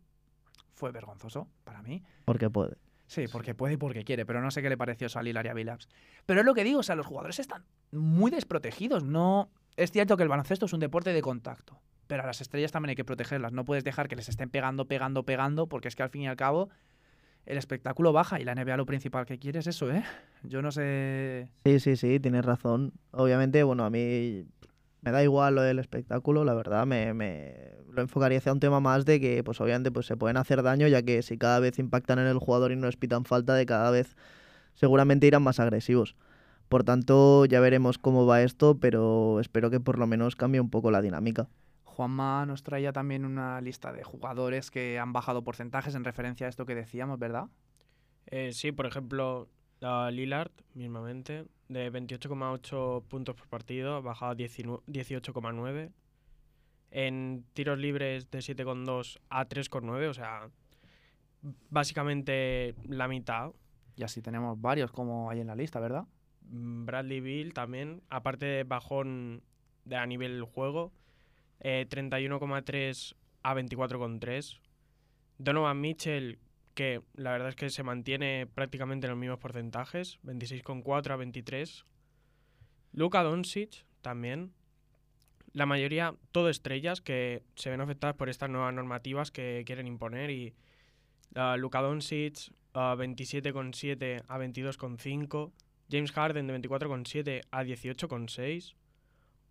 fue vergonzoso para mí. Porque puede. Sí, porque puede y porque quiere, pero no sé qué le pareció eso a Lillard y a Billups. Pero es lo que digo, o sea, los jugadores están muy desprotegidos. No es cierto que el baloncesto es un deporte de contacto, pero a las estrellas también hay que protegerlas. No puedes dejar que les estén pegando, pegando, pegando, porque es que al fin y al cabo el espectáculo baja y la NBA lo principal que quiere es eso, ¿eh? Yo no sé. Sí, sí, sí, tienes razón. Obviamente, bueno, a mí me da igual lo del espectáculo, la verdad, me, me lo enfocaría hacia un tema más de que, pues obviamente, pues se pueden hacer daño, ya que si cada vez impactan en el jugador y no les pitan falta, de cada vez seguramente irán más agresivos. Por tanto, ya veremos cómo va esto, pero espero que por lo menos cambie un poco la dinámica. Juanma nos traía también una lista de jugadores que han bajado porcentajes en referencia a esto que decíamos, ¿verdad? Eh, sí, por ejemplo, a Lillard, mismamente, de 28,8 puntos por partido, bajado a 19 18,9. En tiros libres de 7,2 a 3,9, o sea, básicamente la mitad. Y así tenemos varios como hay en la lista, ¿verdad? Mm, Bradley Bill también, aparte de bajón de a nivel juego, eh, 31,3 a 24,3. Donovan Mitchell, que la verdad es que se mantiene prácticamente en los mismos porcentajes, 26,4 a 23. Luka Doncic también. La mayoría, todo estrellas que se ven afectadas por estas nuevas normativas que quieren imponer y uh, Luka Doncic uh, 27,7 a 22,5. James Harden de 24,7 a 18,6.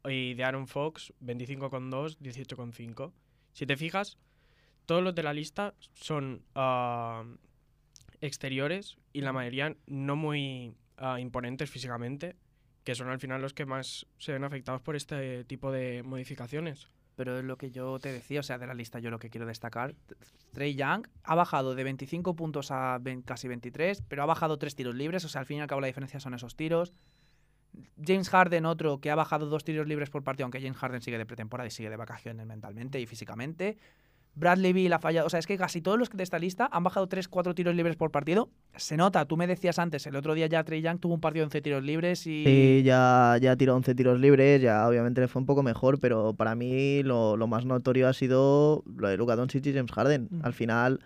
Y de Aaron Fox 25,2, 18,5. Si te fijas, todos los de la lista son ah, exteriores y la mayoría no muy ah, imponentes físicamente, que son al final los que más se ven afectados por este tipo de modificaciones. Pero es lo que yo te decía, o sea, de la lista yo lo que quiero destacar. Trey Young ha bajado de 25 puntos a 20 casi 23, pero ha bajado tres tiros libres, o sea, al fin y al cabo la diferencia son esos tiros. James Harden, otro que ha bajado dos tiros libres por partido, aunque James Harden sigue de pretemporada y sigue de vacaciones mentalmente y físicamente. Bradley Bill ha fallado. O sea, es que casi todos los de esta lista han bajado 3-4 tiros libres por partido. Se nota, tú me decías antes, el otro día ya Trey Young tuvo un partido de 11 tiros libres y. Sí, ya, ya tiró 11 tiros libres, ya obviamente le fue un poco mejor, pero para mí lo, lo más notorio ha sido lo de Luka Doncic y James Harden. Mm. Al final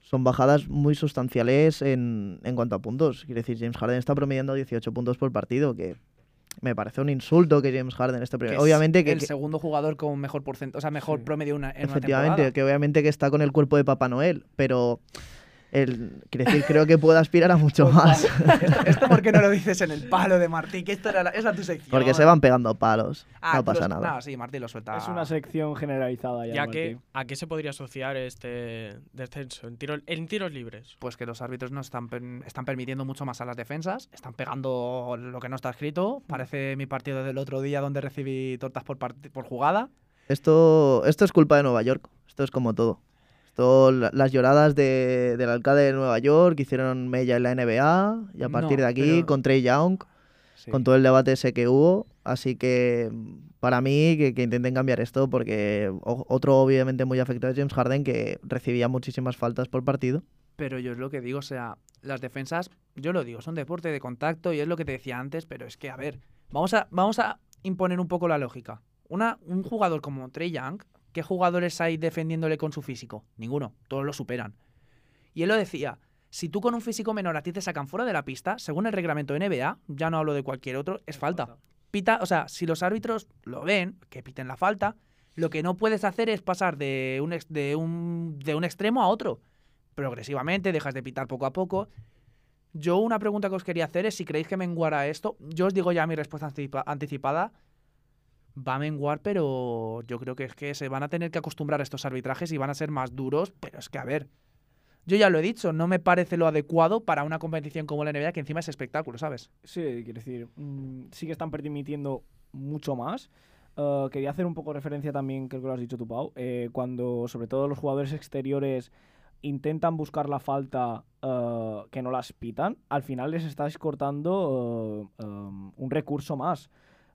son bajadas muy sustanciales en, en cuanto a puntos. Quiere decir, James Harden está promediando 18 puntos por partido, que me parece un insulto que James Harden esté que promediando. es Obviamente que, el que- segundo jugador con mejor porcentaje, o sea, mejor Sí. promedio una, en efectivamente, que obviamente que está con el cuerpo de Papá Noel, pero el, quiere decir, creo que puede aspirar a mucho más. esto, (laughs) esto por qué no lo dices en el palo de Martí, que esto era la- esa es tu sección. Porque se van pegando palos. Ah, no pasa los- nada. No, sí, Martí lo suelta. Es una sección generalizada ya. ¿Ya que, a qué se podría asociar este descenso en, tiro- en tiros libres? Pues que los árbitros no están, están permitiendo mucho más a las defensas, están pegando lo que no está escrito. Parece mi partido del otro día donde recibí tortas por, por jugada. Esto, esto es culpa de Nueva York. Esto es como todo. Las lloradas de- del alcalde de Nueva York hicieron mella en la NBA y a No, partir de aquí pero- con Trey Young, Sí. con todo el debate ese que hubo. Así que, para mí que, que intenten cambiar esto porque o- otro obviamente muy afectado es James Harden que recibía muchísimas faltas por partido. Pero yo es lo que digo, o sea, las defensas, yo lo digo, son deporte de contacto y es lo que te decía antes, pero es que, a ver, vamos a, vamos a imponer un poco la lógica. Una, un jugador como Trey Young, ¿qué jugadores hay defendiéndole con su físico? Ninguno, todos lo superan. Y él lo decía, si tú con un físico menor a ti te sacan fuera de la pista, según el reglamento de NBA, ya no hablo de cualquier otro, es falta. Pita, o sea, si los árbitros lo ven, que piten la falta, lo que no puedes hacer es pasar de un, de un, de un extremo a otro progresivamente, dejas de pitar poco a poco. Yo una pregunta que os quería hacer es si creéis que menguara esto. Yo os digo ya mi respuesta anticipa- anticipada. Va a menguar, pero yo creo que es que se van a tener que acostumbrar a estos arbitrajes y van a ser más duros. Pero es que, a ver, yo ya lo he dicho, no me parece lo adecuado para una competición como la NBA, que encima es espectáculo, ¿sabes? Sí, quiero decir, mm, sí que están permitiendo mucho más. Eh, quería hacer un poco referencia también, creo que lo has dicho tú, Pau, eh, cuando sobre todo los jugadores exteriores intentan buscar la falta eh, que no las pitan, al final les estáis cortando un recurso más.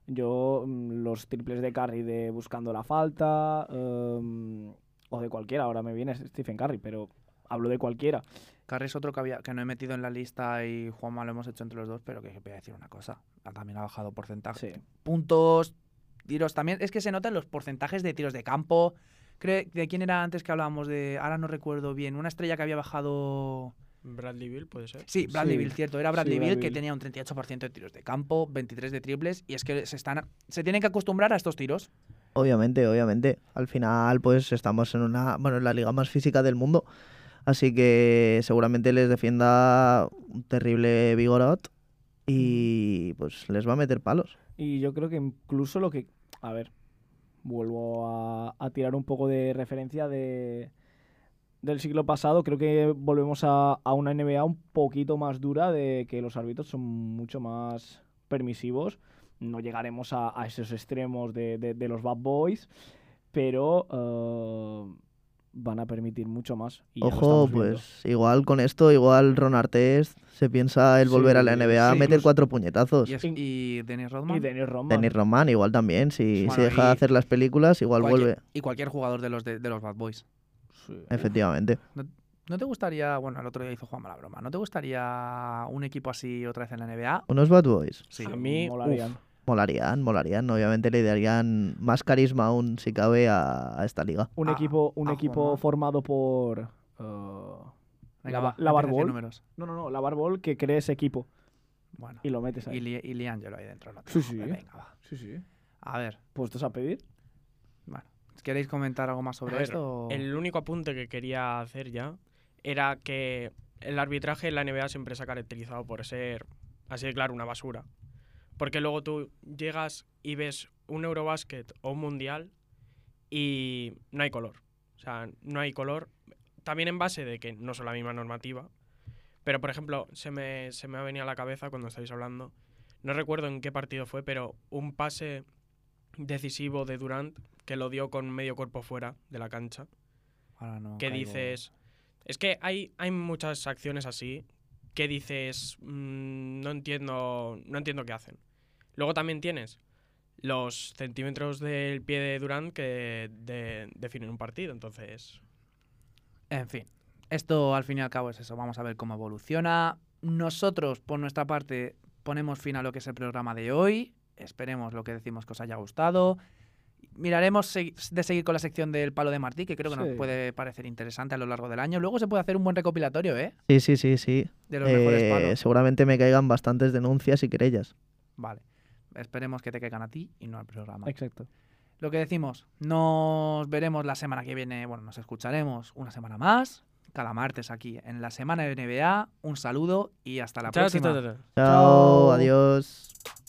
Yo, mm, los triples de Curry de buscando la falta, um, o de cualquiera, ahora me viene Stephen Curry, pero hablo de cualquiera. Carry es otro que, había, que no he metido en la lista y Juanma lo hemos hecho entre los dos, pero que voy a decir una cosa. También ha bajado porcentaje. Sí. puntos, tiros también. Es que se notan los porcentajes de tiros de campo. Creo, ¿De quién era antes que hablábamos de.? Ahora no recuerdo bien. Una estrella que había bajado. Bradley Bill, puede ser. Sí, Bradley Sí. Bill, cierto. Era Bradley Sí, Bill Bradley que tenía un 38% de tiros de campo, 23 de triples. Y es que se, están, se tienen que acostumbrar a estos tiros. Obviamente, obviamente. Al final, pues estamos en una, bueno, en la liga más física del mundo. Así que seguramente les defienda un terrible Vigorot y pues les va a meter palos. Y yo creo que incluso lo que. A ver, vuelvo a, a tirar un poco de referencia de, del siglo pasado. Creo que volvemos a, a una NBA un poquito más dura, de que los árbitros son mucho más permisivos. No llegaremos a, a esos extremos de, de- de los bad boys, pero eh, van a permitir mucho más. y Ojo, pues igual con esto, igual Ron Artest se piensa el Sí, volver a la NBA a sí, meter incluso- cuatro puñetazos. Y, es- y Dennis Rodman. Y Dennis Rodman. Dennis Rodman igual también, si, Bueno, si deja de hacer las películas, igual cualquier- vuelve. Y cualquier jugador de los, de, de los Bad Boys. Sí. (laughs) Efectivamente. ¿No te gustaría.? Bueno, el otro día hizo Juanma la broma. ¿No te gustaría un equipo así otra vez en la NBA? Unos Bad Boys. Sí. A mí, Molarían. uf, Molarían, molarían. Obviamente le darían más carisma aún si cabe a, a esta liga. Un Ah, equipo, un ah, equipo formado por. eh, Venga, la, Barbol. números. No, no, no, la Barbol que cree ese equipo Bueno. y lo metes ahí. Y, Li- y Liangelo ahí dentro. No te Sí, sí. Venga, va. Sí, sí. A ver, Puestos a pedir. bueno. ¿Queréis comentar algo más sobre ver, esto? o- El único apunte que quería hacer ya era que el arbitraje en la NBA siempre se ha caracterizado por ser, así de claro, una basura. Porque luego tú llegas y ves un Eurobasket o un Mundial y no hay color. O sea, no hay color. También en base de que no son la misma normativa. Pero, por ejemplo, se me, se me ha venido a la cabeza cuando estáis hablando. No recuerdo en qué partido fue, pero un pase decisivo de Durant que lo dio con medio cuerpo fuera de la cancha Ahora no que caigo. dices... Es que hay, hay muchas acciones así que dices, "Mm, no entiendo no entiendo qué hacen. Luego también tienes los centímetros del pie de Durant que de- definen un partido, entonces... En fin, esto al fin y al cabo es eso. Vamos a ver cómo evoluciona. Nosotros, por nuestra parte, ponemos fin a lo que es el programa de hoy. Esperemos lo que decimos que os haya gustado. Miraremos de seguir con la sección del palo de Martí, que creo que nos puede parecer interesante a lo largo del año. Luego se puede hacer un buen recopilatorio, ¿eh? Sí, sí, sí, sí. De los mejores Eh, palos. seguramente me caigan bastantes denuncias y querellas. Vale. Esperemos que te caigan a ti y no al programa. Exacto. Lo que decimos, nos veremos la semana que viene, bueno, nos escucharemos una semana más, cada martes aquí en la semana de NBA. Un saludo y hasta la Chao, próxima. chao. Chao, Chao. adiós.